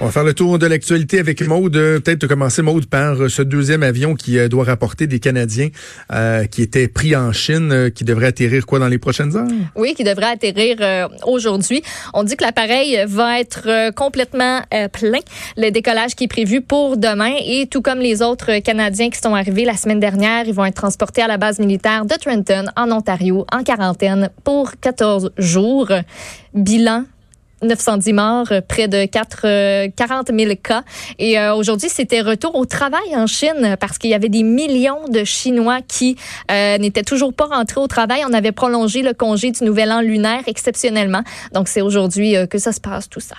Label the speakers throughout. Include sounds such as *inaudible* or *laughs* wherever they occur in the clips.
Speaker 1: On va faire le tour de l'actualité avec Maude. Peut-être commencer, Maude, par euh, ce deuxième avion qui euh, doit rapporter des Canadiens euh, qui étaient pris en Chine, qui devrait atterrir quoi dans les prochaines heures?
Speaker 2: Oui, qui devrait atterrir aujourd'hui. On dit que l'appareil va être complètement plein. Le décollage qui est prévu pour demain et tout comme les autres Canadiens qui sont arrivés la semaine dernière, ils vont être transportés à la base militaire de Trenton en Ontario en quarantaine pour 14 jours. Bilan 910 morts, euh, près de 4, euh, 40 000 cas. Et euh, aujourd'hui, c'était retour au travail en Chine parce qu'il y avait des millions de Chinois qui euh, n'étaient toujours pas rentrés au travail. On avait prolongé le congé du Nouvel An lunaire exceptionnellement. Donc, c'est aujourd'hui euh, que ça se passe, tout ça.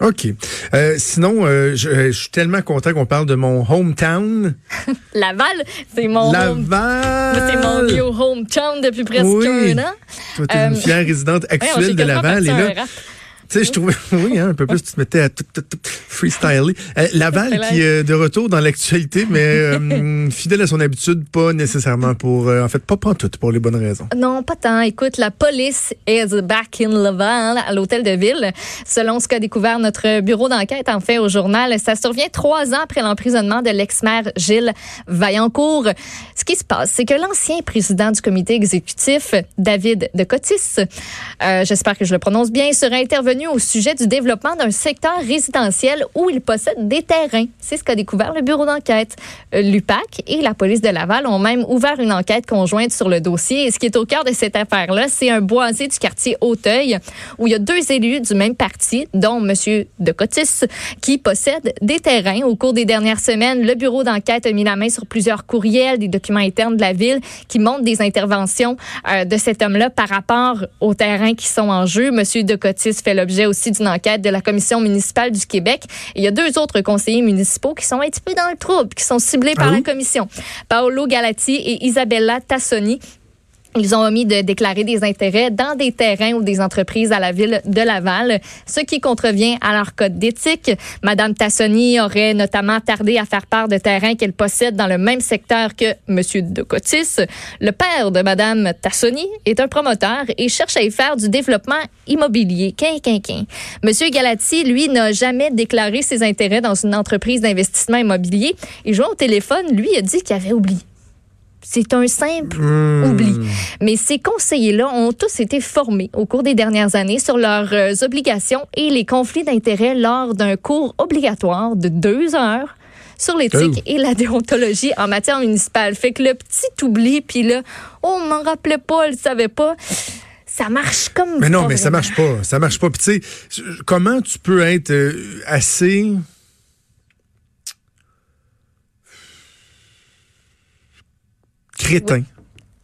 Speaker 1: OK. Euh, sinon, euh, je, euh, je suis tellement content qu'on parle de mon hometown. *laughs*
Speaker 2: Laval, c'est mon
Speaker 1: Laval!
Speaker 2: c'est mon vieux hometown depuis presque
Speaker 1: Oui.
Speaker 2: un an.
Speaker 1: Toi, t'es une
Speaker 2: Euh,
Speaker 1: fière résidente
Speaker 2: Ouais,
Speaker 1: actuelle
Speaker 2: s'est
Speaker 1: de Laval. Et là, sais, je trouvais, *laughs* oui, hein, un peu plus, tu te mettais à tout, tout, tout freestyler. Euh, Laval qui est de retour dans l'actualité, mais euh, *laughs* fidèle à son habitude, pas nécessairement pour, euh, en fait, pas tout pour les bonnes raisons.
Speaker 2: Non, pas tant. Écoute, la police is back in Laval, à l'hôtel de ville. Selon ce qu'a découvert notre bureau d'enquête, en fait, au journal, ça survient trois ans après l'emprisonnement de l'ex-maire Gilles Vaillancourt. Ce qui se passe, c'est que l'ancien président du comité exécutif, David de Cotis, j'espère que je le prononce bien, serait intervenu au sujet du développement d'un secteur résidentiel où il possède des terrains. C'est ce qu'a découvert le bureau d'enquête. Euh, L'UPAC et la police de Laval ont même ouvert une enquête conjointe sur le dossier. Et ce qui est au cœur de cette affaire-là, c'est un boisé du quartier Auteuil où il y a deux élus du même parti, dont M. de Cotis, qui possèdent des terrains. Au cours des dernières semaines, le bureau d'enquête a mis la main sur plusieurs courriels, des documents internes de la ville qui montrent des interventions euh, de cet homme-là par rapport aux terrains qui sont en jeu. M. de Cotis fait l'objet aussi d'une enquête de la commission municipale du Québec. Et il y a deux autres conseillers municipaux qui sont un petit peu dans le trouble, qui sont ciblés par
Speaker 1: Ah
Speaker 2: la
Speaker 1: oui?
Speaker 2: commission. Paolo Galati et Isabella Tassoni. Ils ont omis de déclarer des intérêts dans des terrains ou des entreprises à la ville de Laval, ce qui contrevient à leur code d'éthique. Madame Tassoni aurait notamment tardé à faire part de terrains qu'elle possède dans le même secteur que Monsieur de Cotis. Le père de Madame Tassoni est un promoteur et cherche à y faire du développement immobilier. Quin. Monsieur Galati, lui, n'a jamais déclaré ses intérêts dans une entreprise d'investissement immobilier. Et jouant au téléphone, lui a dit qu'il avait oublié. C'est un simple oubli. Mais ces conseillers-là ont tous été formés au cours des dernières années sur leurs euh, obligations et les conflits d'intérêts lors d'un cours obligatoire de deux heures sur l'éthique et la déontologie en matière municipale. Fait que le petit oubli, puis là, oh, on m'en rappelait pas, le savait pas. Ça marche comme
Speaker 1: Mais non, mais ça marche pas. Ça marche pas. Puis tu sais, comment tu peux être euh, assez crétin.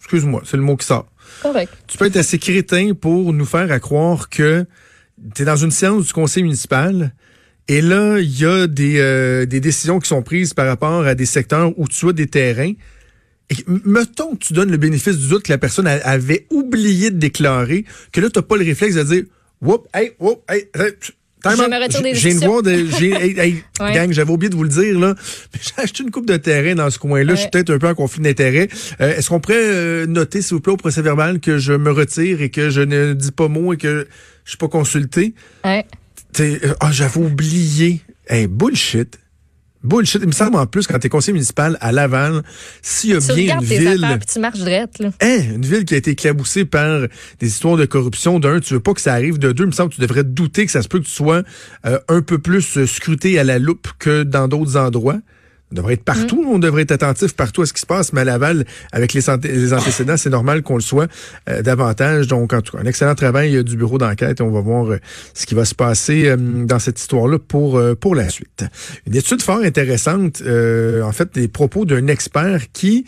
Speaker 1: Excuse-moi, c'est le mot qui sort.
Speaker 2: Correct.
Speaker 1: Tu peux être assez crétin pour nous faire à croire que tu es dans une séance du conseil municipal et là, il y a des, euh, des décisions qui sont prises par rapport à des secteurs où tu as des terrains. Et mettons que tu donnes le bénéfice du doute que la personne a- avait oublié de déclarer, que là, tu n'as pas le réflexe de dire Whoop, hey, whoop, hey, hey, J'ai une voix de. *laughs* hey, hey,
Speaker 2: Ouais.
Speaker 1: gang, j'avais oublié de vous le dire, là. Mais *laughs* j'ai acheté une coupe de terrain dans ce coin-là. Je suis peut-être un peu en conflit d'intérêts. Euh, Est-ce qu'on pourrait euh, noter, s'il vous plaît, au procès verbal que je me retire et que je ne dis pas mot et que je suis pas consulté?
Speaker 2: Ouais.
Speaker 1: Euh, Ah, j'avais oublié. Hey, bullshit. Bullshit. Il me semble en plus, quand t'es conseiller municipal à Laval, s'il y a
Speaker 2: Tu
Speaker 1: bien une ville.
Speaker 2: affaires, tu marches drette, là.
Speaker 1: Hein, une ville qui a été éclaboussée par des histoires de corruption. D'un, tu veux pas que ça arrive. De deux, il me semble que tu devrais te douter que ça se peut que tu sois euh, un peu plus euh, scruté à la loupe que dans d'autres endroits. On devrait être partout, on devrait être attentif partout à ce qui se passe, mais à Laval, avec les, les antécédents, c'est normal qu'on le soit euh, davantage. Donc, en tout cas, un excellent travail euh, du bureau d'enquête. On va voir euh, ce qui va se passer euh, dans cette histoire-là pour, pour la suite. Une étude fort intéressante, euh, en fait, des propos d'un expert qui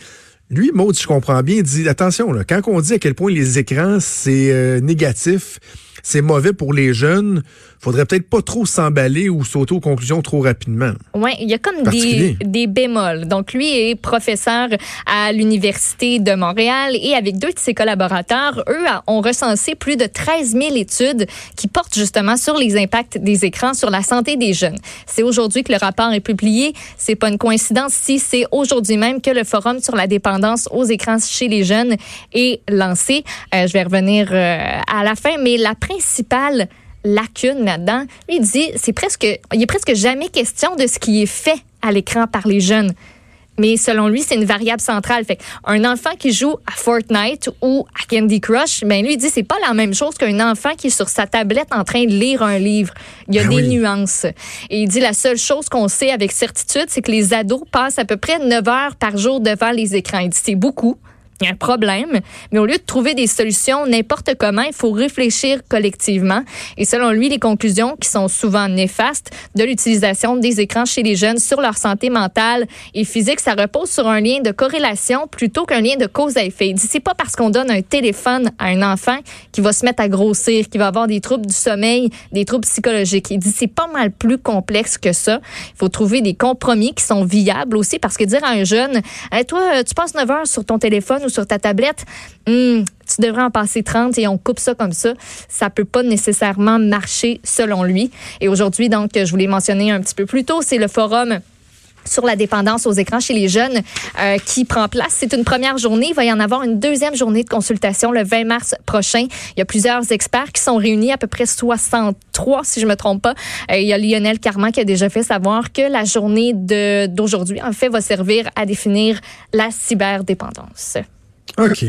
Speaker 1: lui, Maud, si je comprends bien, dit attention, là, quand on dit à quel point les écrans, c'est négatif, c'est mauvais pour les jeunes, faudrait peut-être pas trop s'emballer ou sauter aux conclusions trop rapidement.
Speaker 2: Oui, il y a comme des, des bémols. Donc, lui est professeur à l'Université de Montréal et avec deux de ses collaborateurs, eux ont recensé plus de 13 000 études qui portent justement sur les impacts des écrans sur la santé des jeunes. C'est aujourd'hui que le rapport est publié. C'est pas une coïncidence si c'est aujourd'hui même que le Forum sur la dépendance aux écrans chez les jeunes est lancé. Euh, je vais revenir euh, à la fin, mais la principale lacune là-dedans. il dit, c'est presque, il est presque jamais question de ce qui est fait à l'écran par les jeunes. Mais selon lui, c'est une variable centrale. Fait un enfant qui joue à Fortnite ou à Candy Crush, ben lui il dit c'est pas la même chose qu'un enfant qui est sur sa tablette en train de lire un livre. Il y a ben des nuances. Et il dit la seule chose qu'on sait avec certitude, c'est que les ados passent à peu près 9 heures par jour devant les écrans. Il dit c'est beaucoup. Y a un problème, mais au lieu de trouver des solutions n'importe comment, il faut réfléchir collectivement. Et selon lui, les conclusions qui sont souvent néfastes de l'utilisation des écrans chez les jeunes sur leur santé mentale et physique, ça repose sur un lien de corrélation plutôt qu'un lien de cause à effet. Il dit c'est pas parce qu'on donne un téléphone à un enfant qui va se mettre à grossir, qui va avoir des troubles du sommeil, des troubles psychologiques. Il dit c'est pas mal plus complexe que ça. Il faut trouver des compromis qui sont viables aussi parce que dire à un jeune, toi, tu passes 9 heures sur ton téléphone sur ta tablette, hmm, tu devrais en passer 30 et on coupe ça comme ça. Ça peut pas nécessairement marcher selon lui. Et aujourd'hui, donc, je voulais mentionner un petit peu plus tôt, c'est le forum sur la dépendance aux écrans chez les jeunes euh, qui prend place. C'est une première journée. Il va y en avoir une deuxième journée de consultation le 20 mars prochain. Il y a plusieurs experts qui sont réunis, à peu près 63 si je me trompe pas. Euh, il y a Lionel Carman qui a déjà fait savoir que la journée d'aujourd'hui, en fait, va servir à définir la cyberdépendance.
Speaker 1: OK.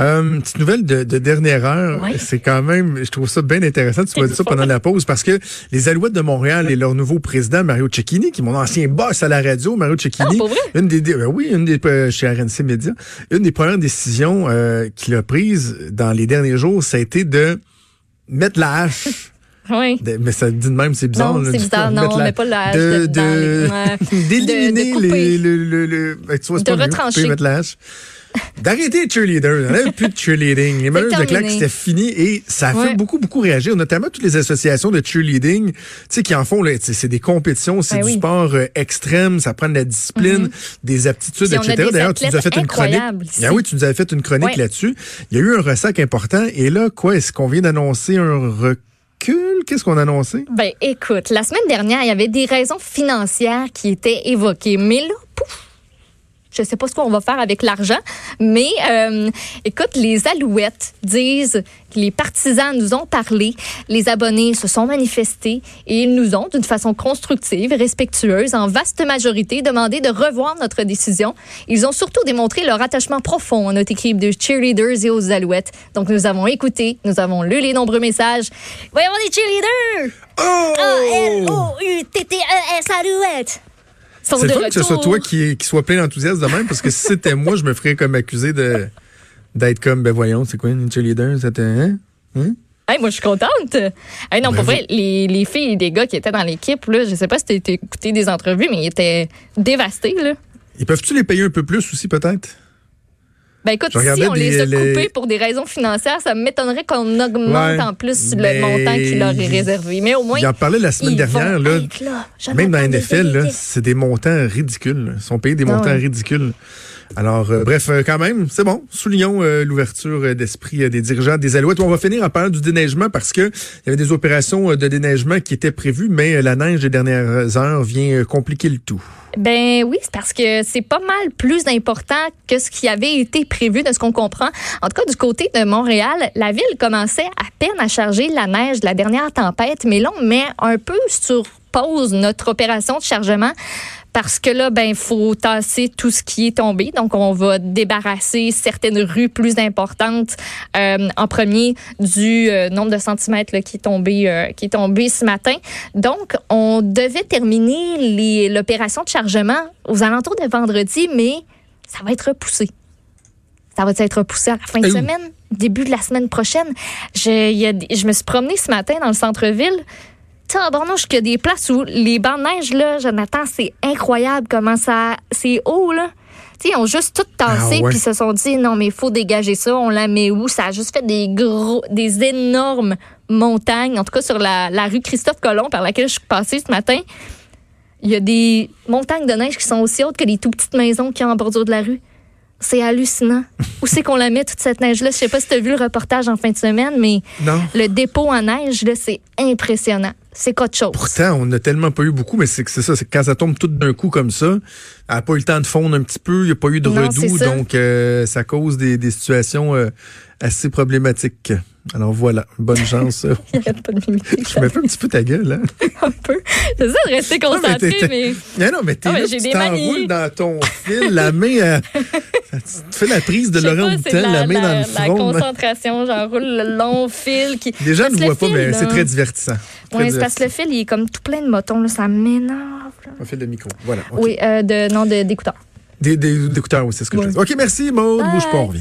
Speaker 1: Euh, petite nouvelle de, dernière heure. C'est quand même, je trouve ça bien intéressant. Tu m'as dit ça pendant la pause parce que les Alouettes de Montréal et leur nouveau président, Mario Cecchini, qui est mon ancien boss à la radio, Mario Cecchini.
Speaker 2: Ah,
Speaker 1: une des, ben oui, une des, euh, chez RNC Media. Une des premières décisions euh, qu'il a prises dans les derniers jours, ça a été de mettre la hache
Speaker 2: Oui.
Speaker 1: mais ça dit de même, c'est bizarre.
Speaker 2: Non, c'est bizarre. Non, on met pas la hache de, *laughs*
Speaker 1: d'éliminer les, le, le, le, ben, tu vois, de
Speaker 2: retrancher.
Speaker 1: mettre la hache. D'arrêter les cheerleaders. On n'avait plus de cheerleading. Les matchs de claque, c'était fini et ça a fait beaucoup, beaucoup réagir, notamment toutes les associations de cheerleading, tu sais, qui en font, c'est des compétitions, c'est ben du sport euh, extrême, ça prend de la discipline, mm-hmm. des aptitudes, etc. D'ailleurs, tu nous as fait une chronique. Ah oui, tu nous avais fait une chronique là-dessus. Il y a eu un ressac important et là, quoi, est-ce qu'on vient d'annoncer un Qu'est-ce qu'on a annoncé?
Speaker 2: Ben, écoute, la semaine dernière, il y avait des raisons financières qui étaient évoquées. Mais là, je sais pas ce qu'on va faire avec l'argent, mais euh, écoute, les Alouettes disent que les partisans nous ont parlé, les abonnés se sont manifestés et ils nous ont, d'une façon constructive et respectueuse, en vaste majorité, demandé de revoir notre décision. Ils ont surtout démontré leur attachement profond à notre équipe de cheerleaders et aux Alouettes. Donc nous avons écouté, nous avons lu les nombreux messages. Voyons les cheerleaders!
Speaker 1: Oh!
Speaker 2: A-L-O-U-T-T-E-S Alouettes!
Speaker 1: C'est le que ce soit toi qui, qui soit plein d'enthousiasme de même, parce que si c'était moi, je me ferais comme accusé de d'être comme, ben voyons, c'est quoi une cheerleader? C'était, hein? hein?
Speaker 2: moi, je suis contente. Hey, non, pour vrai, les, les, filles et les gars qui étaient dans l'équipe, là, je sais pas si tu écouté des entrevues, mais ils étaient dévastés. Là.
Speaker 1: Ils peuvent-tu les payer un peu plus aussi, peut-être?
Speaker 2: Ben écoute, si on les a coupés pour des raisons financières, ça m'étonnerait qu'on augmente en plus le montant qui leur est réservé. Mais au moins.
Speaker 1: Il en parlait la semaine dernière. Là, même dans la NFL, c'est des montants ridicules. Ils sont payés des ah montants ridicules. Alors, euh, bref, euh, quand même, c'est bon. Soulignons euh, l'ouverture d'esprit des dirigeants des Alouettes. On va finir en parlant du déneigement parce que il y avait des opérations de déneigement qui étaient prévues, mais la neige des dernières heures vient compliquer le tout.
Speaker 2: Ben oui, c'est parce que c'est pas mal plus important que ce qui avait été prévu de ce qu'on comprend. En tout cas, du côté de Montréal, la ville commençait à peine à charger la neige de la dernière tempête, mais là, on met un peu sur pause notre opération de chargement parce que là, ben, faut tasser tout ce qui est tombé. Donc, on va débarrasser certaines rues plus importantes euh, en premier du euh, nombre de centimètres là, qui est tombé, euh, qui est tombé ce matin. Donc, on devait terminer l'opération de chargement aux alentours de vendredi, mais ça va être repoussé. Ça va être repoussé à la fin de semaine, début de la semaine prochaine. Je, y a, je me suis promenée ce matin dans le centre-ville tabarnouche qu'il y a des places où les bancs de neige, là, Jonathan, c'est incroyable comment ça. C'est haut, là. Tu ils ont juste tout tassé, ah puis se sont dit, non, mais il faut dégager ça, on la met où? Ça a juste fait des gros, des énormes montagnes, en tout cas sur la, la rue Christophe Colomb par laquelle je suis passée ce matin. Il y a des montagnes de neige qui sont aussi hautes que les tout petites maisons qu'il y a en bordure de la rue. C'est hallucinant. Où c'est qu'on la met, toute cette neige-là? Je sais pas si tu as vu le reportage en fin de semaine, mais
Speaker 1: Non.
Speaker 2: le dépôt en neige, là, c'est impressionnant. C'est qu'autre chose.
Speaker 1: Pourtant, on n'a tellement pas eu beaucoup, mais c'est ça, c'est quand ça tombe tout d'un coup comme ça, elle n'a pas eu le temps de fondre un petit peu, il n'y a pas eu de
Speaker 2: Non,
Speaker 1: redoux,
Speaker 2: ça.
Speaker 1: donc euh, ça cause des, des situations euh, assez problématiques. Alors voilà, bonne chance. *laughs*
Speaker 2: Il pas de.
Speaker 1: Je mets pas un petit peu ta gueule, hein? *laughs*
Speaker 2: un peu. C'est ça de rester
Speaker 1: Non, mais
Speaker 2: concentré,
Speaker 1: t'es-
Speaker 2: mais.
Speaker 1: Non, non, mais t'es
Speaker 2: Ah,
Speaker 1: là, tu t'enroules dans ton fil, la main, euh, *laughs* tu fais la prise de Laurent
Speaker 2: c'est
Speaker 1: Houtel, la, main dans le
Speaker 2: la
Speaker 1: front.
Speaker 2: concentration, j'enroule le long fil qui.
Speaker 1: Les gens ne
Speaker 2: le
Speaker 1: voient pas,
Speaker 2: fil,
Speaker 1: mais c'est très divertissant.
Speaker 2: Oui, c'est parce que le fil, il est comme tout plein de motons, là, ça m'énerve.
Speaker 1: On fait le micro. Voilà.
Speaker 2: Oui, euh, de, non, de- d'écouteurs.
Speaker 1: D'écouteurs, oui, c'est ce que je
Speaker 2: Ouais.
Speaker 1: fais. OK, merci, Maud. Bouge pas, on revient.